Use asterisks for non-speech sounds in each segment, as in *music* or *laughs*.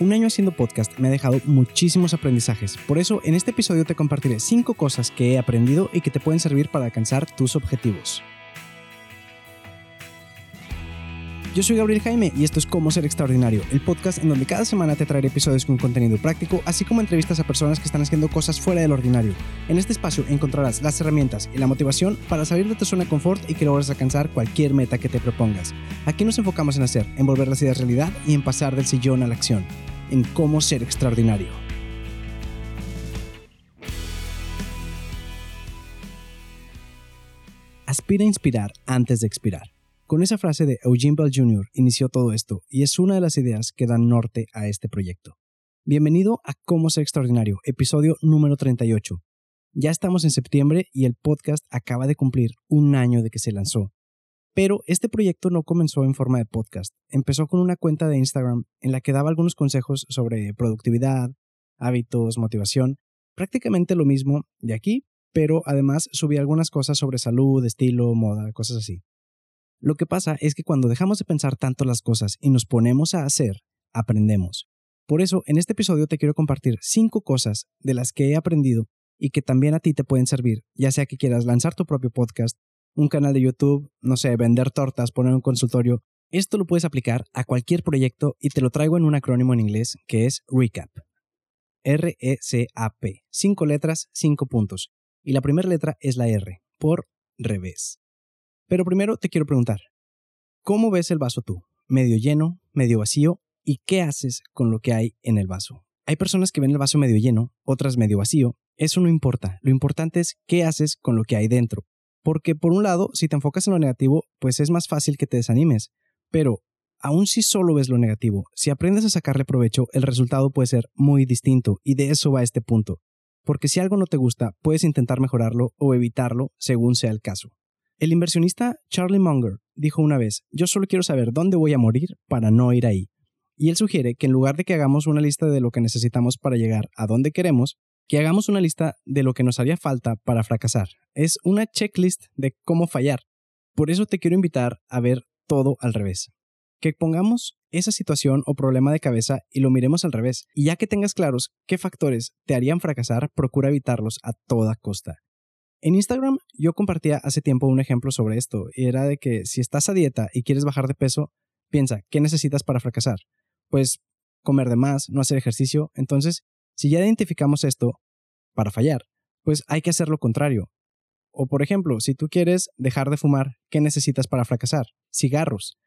Un año haciendo podcast me ha dejado muchísimos aprendizajes, por eso en este episodio te compartiré 5 cosas que he aprendido y que te pueden servir para alcanzar tus objetivos. Yo soy Gabriel Jaime y esto es Cómo Ser Extraordinario, el podcast en donde cada semana te traeré episodios con contenido práctico, así como entrevistas a personas que están haciendo cosas fuera del ordinario. En este espacio encontrarás las herramientas y la motivación para salir de tu zona de confort y que logres alcanzar cualquier meta que te propongas. Aquí nos enfocamos en hacer, en volver las ideas realidad y en pasar del sillón a la acción, en Cómo Ser Extraordinario. Aspira a inspirar antes de expirar. Con esa frase de Eugene Bell Jr. inició todo esto y es una de las ideas que dan norte a este proyecto. Bienvenido a Cómo ser extraordinario, episodio número 38. Ya estamos en septiembre y el podcast acaba de cumplir un año de que se lanzó. Pero este proyecto no comenzó en forma de podcast. Empezó con una cuenta de Instagram en la que daba algunos consejos sobre productividad, hábitos, motivación, prácticamente lo mismo de aquí, pero además subí algunas cosas sobre salud, estilo, moda, cosas así. Lo que pasa es que cuando dejamos de pensar tanto las cosas y nos ponemos a hacer, aprendemos. Por eso, en este episodio te quiero compartir cinco cosas de las que he aprendido y que también a ti te pueden servir, ya sea que quieras lanzar tu propio podcast, un canal de YouTube, no sé, vender tortas, poner un consultorio. Esto lo puedes aplicar a cualquier proyecto y te lo traigo en un acrónimo en inglés que es RECAP. R-E-C-A-P. Cinco letras, cinco puntos. Y la primera letra es la R, por revés. Pero primero te quiero preguntar, ¿cómo ves el vaso tú? ¿Medio lleno, medio vacío? ¿Y qué haces con lo que hay en el vaso? Hay personas que ven el vaso medio lleno, otras medio vacío. Eso no importa. Lo importante es qué haces con lo que hay dentro. Porque por un lado, si te enfocas en lo negativo, pues es más fácil que te desanimes. Pero, aun si solo ves lo negativo, si aprendes a sacarle provecho, el resultado puede ser muy distinto. Y de eso va este punto. Porque si algo no te gusta, puedes intentar mejorarlo o evitarlo según sea el caso. El inversionista Charlie Munger dijo una vez, yo solo quiero saber dónde voy a morir para no ir ahí. Y él sugiere que en lugar de que hagamos una lista de lo que necesitamos para llegar a donde queremos, que hagamos una lista de lo que nos haría falta para fracasar. Es una checklist de cómo fallar. Por eso te quiero invitar a ver todo al revés. Que pongamos esa situación o problema de cabeza y lo miremos al revés. Y ya que tengas claros qué factores te harían fracasar, procura evitarlos a toda costa. En Instagram yo compartía hace tiempo un ejemplo sobre esto, y era de que si estás a dieta y quieres bajar de peso, piensa, ¿qué necesitas para fracasar? Pues comer de más, no hacer ejercicio. Entonces, si ya identificamos esto para fallar, pues hay que hacer lo contrario. O por ejemplo, si tú quieres dejar de fumar, ¿qué necesitas para fracasar? Cigarros.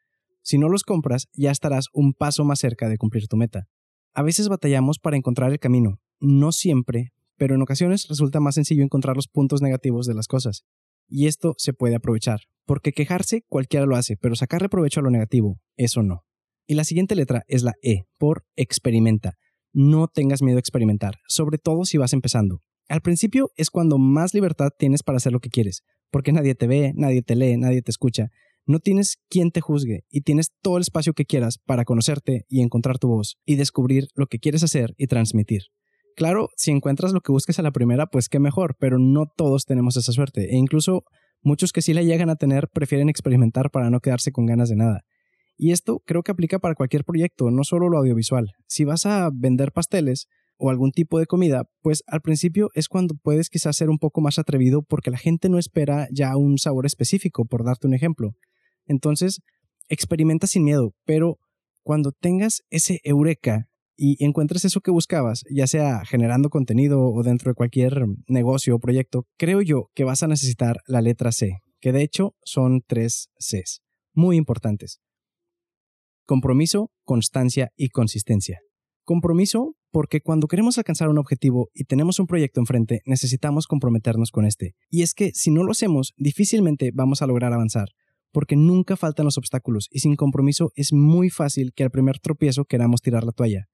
Si no los compras, ya estarás un paso más cerca de cumplir tu meta. A veces batallamos para encontrar el camino, no siempre, pero en ocasiones resulta más sencillo encontrar los puntos negativos de las cosas. Y esto se puede aprovechar, porque quejarse cualquiera lo hace, pero sacarle provecho a lo negativo, eso no. Y la siguiente letra es la E, por experimenta. No tengas miedo a experimentar, sobre todo si vas empezando. Al principio es cuando más libertad tienes para hacer lo que quieres, porque nadie te ve, nadie te lee, nadie te escucha. No tienes quien te juzgue y tienes todo el espacio que quieras para conocerte y encontrar tu voz y descubrir lo que quieres hacer y transmitir. Claro, si encuentras lo que busques a la primera, pues qué mejor, pero no todos tenemos esa suerte. E incluso muchos que sí la llegan a tener prefieren experimentar para no quedarse con ganas de nada. Y esto creo que aplica para cualquier proyecto, no solo lo audiovisual. Si vas a vender pasteles o algún tipo de comida, pues al principio es cuando puedes quizás ser un poco más atrevido porque la gente no espera ya un sabor específico, por darte un ejemplo. Entonces, experimenta sin miedo, pero cuando tengas ese eureka y encuentres eso que buscabas, ya sea generando contenido o dentro de cualquier negocio o proyecto, creo yo que vas a necesitar la letra C, que de hecho son tres Cs, muy importantes. Compromiso, constancia y consistencia. Compromiso porque cuando queremos alcanzar un objetivo y tenemos un proyecto enfrente, necesitamos comprometernos con este. Y es que si no lo hacemos, difícilmente vamos a lograr avanzar, porque nunca faltan los obstáculos y sin compromiso es muy fácil que al primer tropiezo queramos tirar la toalla.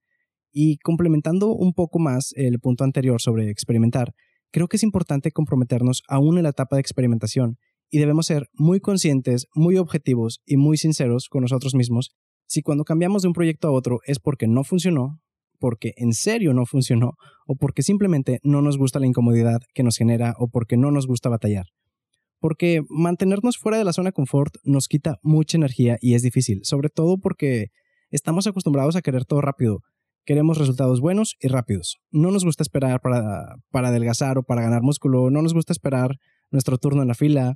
Y complementando un poco más el punto anterior sobre experimentar, creo que es importante comprometernos aún en la etapa de experimentación y debemos ser muy conscientes, muy objetivos y muy sinceros con nosotros mismos si cuando cambiamos de un proyecto a otro es porque no funcionó, porque en serio no funcionó o porque simplemente no nos gusta la incomodidad que nos genera o porque no nos gusta batallar. Porque mantenernos fuera de la zona de confort nos quita mucha energía y es difícil, sobre todo porque estamos acostumbrados a querer todo rápido Queremos resultados buenos y rápidos. No nos gusta esperar para, para adelgazar o para ganar músculo. No nos gusta esperar nuestro turno en la fila.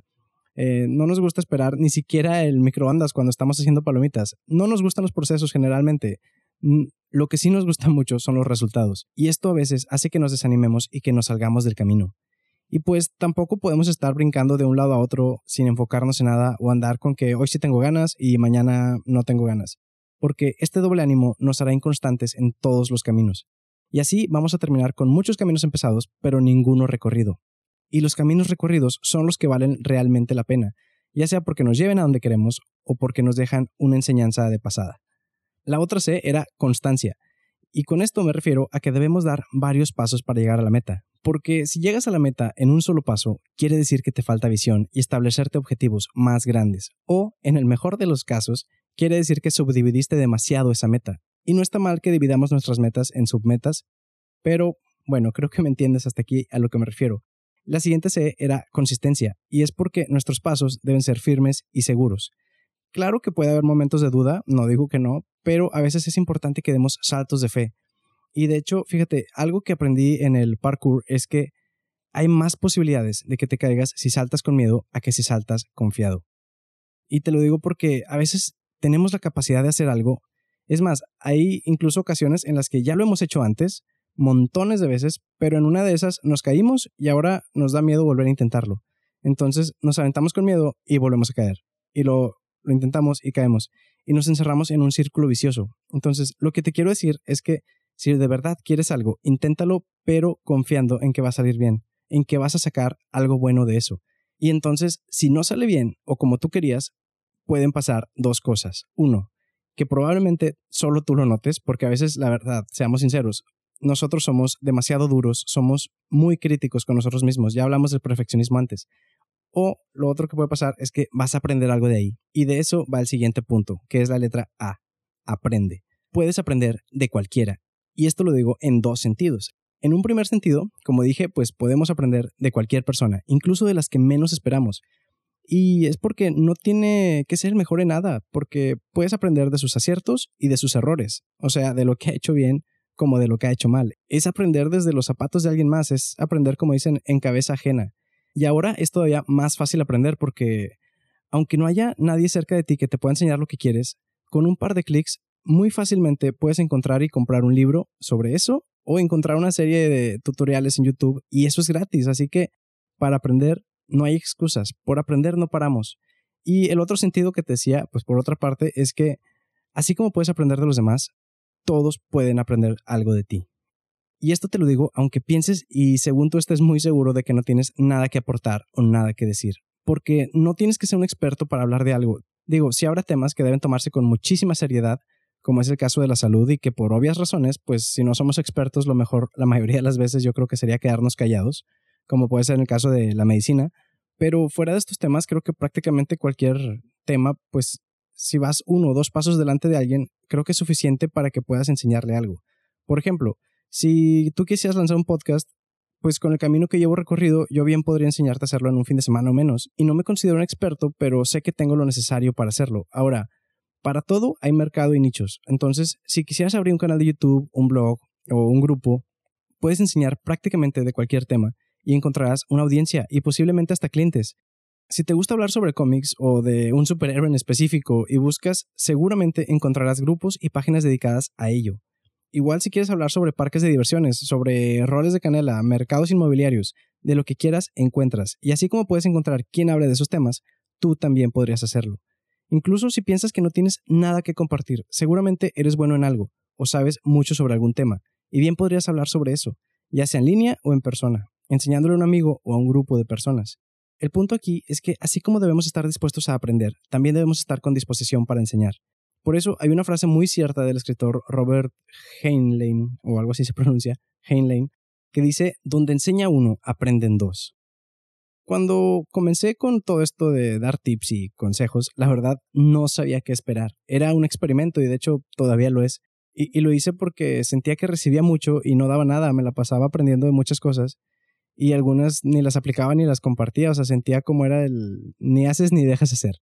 Eh, no nos gusta esperar ni siquiera el microondas cuando estamos haciendo palomitas. No nos gustan los procesos generalmente. Lo que sí nos gusta mucho son los resultados. Y esto a veces hace que nos desanimemos y que nos salgamos del camino. Y pues tampoco podemos estar brincando de un lado a otro sin enfocarnos en nada o andar con que hoy sí tengo ganas y mañana no tengo ganas. Porque este doble ánimo nos hará inconstantes en todos los caminos. Y así vamos a terminar con muchos caminos empezados, pero ninguno recorrido. Y los caminos recorridos son los que valen realmente la pena, ya sea porque nos lleven a donde queremos o porque nos dejan una enseñanza de pasada. La otra C era constancia. Y con esto me refiero a que debemos dar varios pasos para llegar a la meta, porque si llegas a la meta en un solo paso, quiere decir que te falta visión y establecerte objetivos más grandes. O, en el mejor de los casos, quiere decir que subdividiste demasiado esa meta. Y no está mal que dividamos nuestras metas en submetas, pero bueno, creo que me entiendes hasta aquí a lo que me refiero. La siguiente C era consistencia, y es porque nuestros pasos deben ser firmes y seguros. Claro que puede haber momentos de duda, no digo que no, pero a veces es importante que demos saltos de fe, y de hecho, fíjate, algo que aprendí en el parkour es que hay más posibilidades de que te caigas si saltas con miedo a que si saltas confiado. Y te lo digo porque a veces tenemos la capacidad de hacer algo. Es más, hay incluso ocasiones en las que ya lo hemos hecho antes, montones de veces, pero en una de esas nos caímos y ahora nos da miedo volver a intentarlo. Entonces nos aventamos con miedo y volvemos a caer. Y lo, lo intentamos y caemos. Y nos encerramos en un círculo vicioso. Entonces, lo que te quiero decir es que si de verdad quieres algo, inténtalo, pero confiando en que va a salir bien, en que vas a sacar algo bueno de eso. Y entonces, si no sale bien o como tú querías, pueden pasar dos cosas. Uno, que probablemente solo tú lo notes, porque a veces, la verdad, seamos sinceros, nosotros somos demasiado duros, somos muy críticos con nosotros mismos, ya hablamos del perfeccionismo antes. O lo otro que puede pasar es que vas a aprender algo de ahí. Y de eso va el siguiente punto, que es la letra A. Aprende. Puedes aprender de cualquiera y esto lo digo en dos sentidos. En un primer sentido, como dije, pues podemos aprender de cualquier persona, incluso de las que menos esperamos. Y es porque no tiene que ser mejor en nada, porque puedes aprender de sus aciertos y de sus errores, o sea, de lo que ha hecho bien como de lo que ha hecho mal. Es aprender desde los zapatos de alguien más, es aprender, como dicen, en cabeza ajena. Y ahora es todavía más fácil aprender porque, aunque no haya nadie cerca de ti que te pueda enseñar lo que quieres, con un par de clics muy fácilmente puedes encontrar y comprar un libro sobre eso o encontrar una serie de tutoriales en YouTube y eso es gratis. Así que para aprender no hay excusas. Por aprender no paramos. Y el otro sentido que te decía, pues por otra parte, es que así como puedes aprender de los demás, todos pueden aprender algo de ti. Y esto te lo digo aunque pienses y según tú estés muy seguro de que no tienes nada que aportar o nada que decir. Porque no tienes que ser un experto para hablar de algo. Digo, si habrá temas que deben tomarse con muchísima seriedad, como es el caso de la salud y que por obvias razones, pues si no somos expertos, lo mejor la mayoría de las veces yo creo que sería quedarnos callados, como puede ser en el caso de la medicina. Pero fuera de estos temas, creo que prácticamente cualquier tema, pues si vas uno o dos pasos delante de alguien, creo que es suficiente para que puedas enseñarle algo. Por ejemplo, si tú quisieras lanzar un podcast, pues con el camino que llevo recorrido, yo bien podría enseñarte a hacerlo en un fin de semana o menos. Y no me considero un experto, pero sé que tengo lo necesario para hacerlo. Ahora, para todo hay mercado y nichos. Entonces, si quisieras abrir un canal de YouTube, un blog o un grupo, puedes enseñar prácticamente de cualquier tema y encontrarás una audiencia y posiblemente hasta clientes. Si te gusta hablar sobre cómics o de un superhéroe en específico y buscas, seguramente encontrarás grupos y páginas dedicadas a ello. Igual si quieres hablar sobre parques de diversiones, sobre roles de canela, mercados inmobiliarios, de lo que quieras encuentras. Y así como puedes encontrar quien hable de esos temas, tú también podrías hacerlo. Incluso si piensas que no tienes nada que compartir, seguramente eres bueno en algo o sabes mucho sobre algún tema, y bien podrías hablar sobre eso, ya sea en línea o en persona, enseñándole a un amigo o a un grupo de personas. El punto aquí es que así como debemos estar dispuestos a aprender, también debemos estar con disposición para enseñar. Por eso hay una frase muy cierta del escritor Robert Heinlein, o algo así se *laughs* pronuncia, Heinlein, que dice, donde enseña uno, aprenden dos. Cuando comencé con todo esto de dar tips y consejos, la verdad no sabía qué esperar. Era un experimento y de hecho todavía lo es. Y, lo hice porque sentía que recibía mucho y no daba nada, me la pasaba aprendiendo de muchas cosas y algunas ni las aplicaba ni las compartía, o sea, sentía como era el ni haces ni dejas hacer.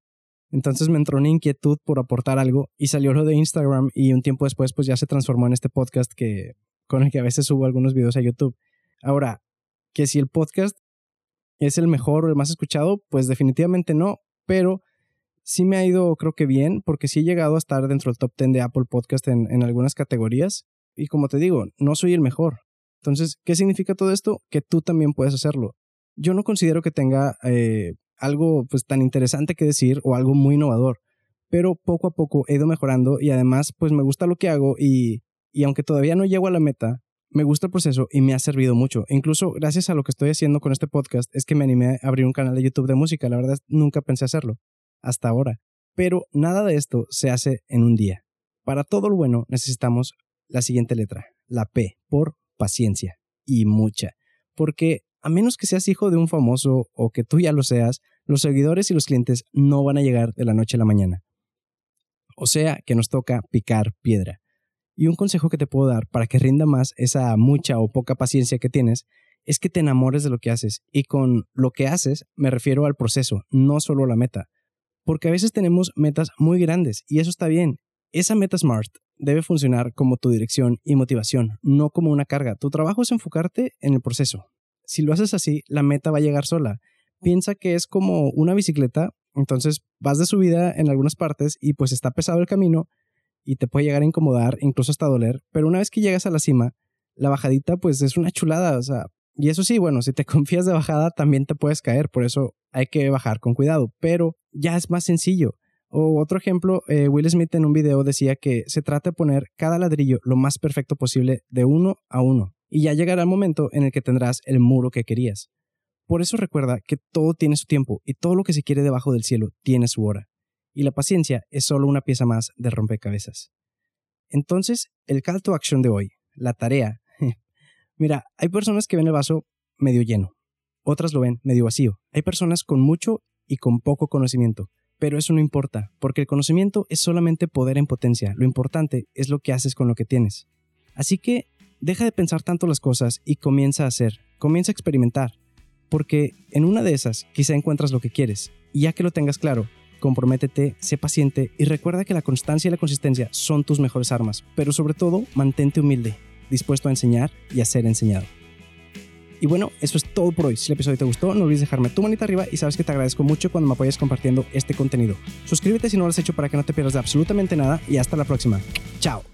Entonces me entró una inquietud por aportar algo y salió lo de Instagram y un tiempo después pues ya se transformó en este podcast que con el que a veces subo algunos videos a YouTube. Ahora, que si el podcast es el mejor o el más escuchado, pues definitivamente no, pero sí me ha ido creo que bien porque sí he llegado a estar dentro del top 10 de Apple Podcast en, en algunas categorías y como te digo, no soy el mejor. Entonces, ¿qué significa todo esto? Que tú también puedes hacerlo. Yo no considero que tenga eh, algo pues tan interesante que decir o algo muy innovador, pero poco a poco he ido mejorando y además pues me gusta lo que hago y, y aunque todavía no llego a la meta, me gusta el proceso y me ha servido mucho. Incluso gracias a lo que estoy haciendo con este podcast es que me animé a abrir un canal de YouTube de música. La verdad nunca pensé hacerlo hasta ahora. Pero nada de esto se hace en un día. Para todo lo bueno necesitamos la siguiente letra, la P, por paciencia y mucha. Porque a menos que seas hijo de un famoso o que tú ya lo seas, los seguidores y los clientes no van a llegar de la noche a la mañana. O sea que nos toca picar piedra. Y un consejo que te puedo dar para que rinda más esa mucha o poca paciencia que tienes es que te enamores de lo que haces. Y con lo que haces me refiero al proceso, no solo a la meta. Porque a veces tenemos metas muy grandes y eso está bien. Esa meta SMART debe funcionar como tu dirección y motivación, no como una carga. Tu trabajo es enfocarte en el proceso, si lo haces así, la meta va a llegar sola. Piensa que es como una bicicleta, entonces vas de subida en algunas partes y pues está pesado el camino y te puede llegar a incomodar, incluso hasta doler, pero una vez que llegas a la cima, la bajadita pues es una chulada, o sea, y eso sí, bueno, si te *laughs* confías de bajada también te puedes caer, por eso hay que bajar con cuidado, pero ya es más sencillo. O otro ejemplo, eh, Will Smith en un video decía que se trata de poner cada ladrillo lo más perfecto posible de uno a uno y ya llegará el momento en el que tendrás el muro que querías. Por eso recuerda que todo tiene su tiempo y todo lo que se quiere debajo del cielo tiene su hora. Y la paciencia es solo una pieza más de rompecabezas. Entonces, el call to action de hoy, la tarea. *laughs* Mira, hay personas que ven el vaso medio lleno, otras lo ven medio vacío. Hay personas con mucho y con poco conocimiento, pero eso no importa, porque el conocimiento es solamente poder en potencia. Lo importante es lo que haces con lo que tienes. Así que deja de pensar tanto las cosas y comienza a hacer, comienza a experimentar, porque en una de esas quizá encuentras lo que quieres, y ya que lo tengas claro, comprométete, sé paciente y recuerda que la constancia y la consistencia son tus mejores armas, pero sobre todo mantente humilde, dispuesto a enseñar y a ser enseñado. Y bueno, eso es todo por hoy. Si el episodio te gustó, no olvides dejarme tu manita arriba y sabes que te agradezco mucho cuando me apoyes compartiendo este contenido. Suscríbete si no lo has hecho para que no te pierdas de absolutamente nada y hasta la próxima. Chao.